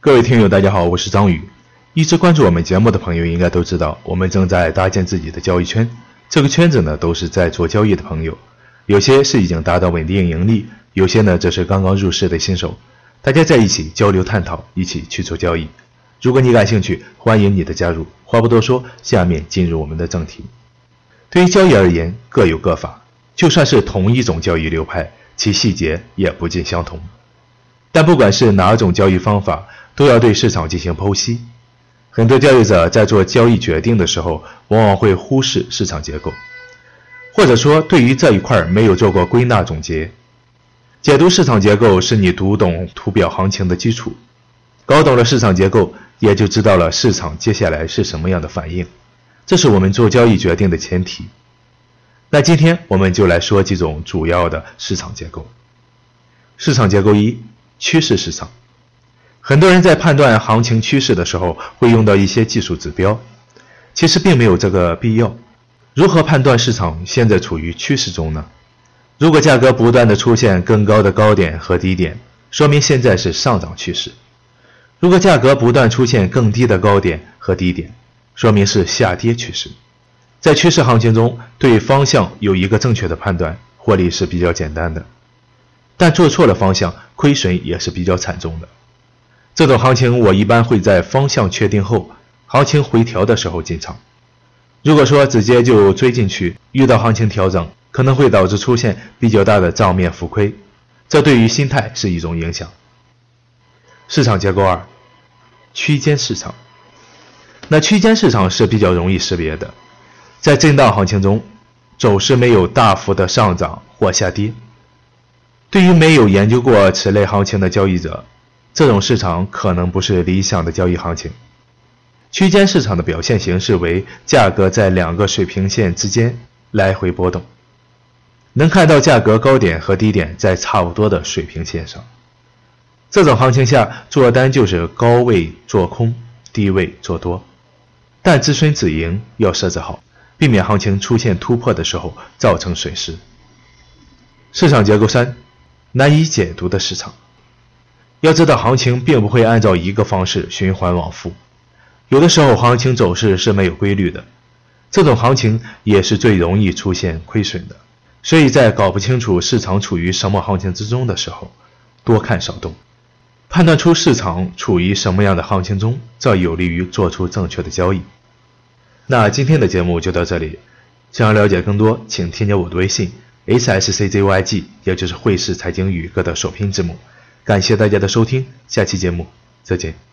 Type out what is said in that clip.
各位听友，大家好，我是张宇。一直关注我们节目的朋友应该都知道，我们正在搭建自己的交易圈。这个圈子呢，都是在做交易的朋友，有些是已经达到稳定盈利，有些呢则是刚刚入市的新手。大家在一起交流探讨，一起去做交易。如果你感兴趣，欢迎你的加入。话不多说，下面进入我们的正题。对于交易而言，各有各法，就算是同一种交易流派，其细节也不尽相同。但不管是哪种交易方法，都要对市场进行剖析。很多交易者在做交易决定的时候，往往会忽视市场结构，或者说对于这一块没有做过归纳总结。解读市场结构是你读懂图表行情的基础，搞懂了市场结构，也就知道了市场接下来是什么样的反应，这是我们做交易决定的前提。那今天我们就来说几种主要的市场结构。市场结构一。趋势市场，很多人在判断行情趋势的时候会用到一些技术指标，其实并没有这个必要。如何判断市场现在处于趋势中呢？如果价格不断的出现更高的高点和低点，说明现在是上涨趋势；如果价格不断出现更低的高点和低点，说明是下跌趋势。在趋势行情中，对方向有一个正确的判断，获利是比较简单的。但做错了方向，亏损也是比较惨重的。这种行情，我一般会在方向确定后，行情回调的时候进场。如果说直接就追进去，遇到行情调整，可能会导致出现比较大的账面浮亏，这对于心态是一种影响。市场结构二，区间市场。那区间市场是比较容易识别的，在震荡行情中，走势没有大幅的上涨或下跌。对于没有研究过此类行情的交易者，这种市场可能不是理想的交易行情。区间市场的表现形式为价格在两个水平线之间来回波动，能看到价格高点和低点在差不多的水平线上。这种行情下做单就是高位做空，低位做多，但止损止盈要设置好，避免行情出现突破的时候造成损失。市场结构三。难以解读的市场，要知道行情并不会按照一个方式循环往复，有的时候行情走势是没有规律的，这种行情也是最容易出现亏损的。所以在搞不清楚市场处于什么行情之中的时候，多看少动，判断出市场处于什么样的行情中，这有利于做出正确的交易。那今天的节目就到这里，想要了解更多，请添加我的微信。h s c z y g 也就是汇市财经宇哥的首拼字母。感谢大家的收听，下期节目再见。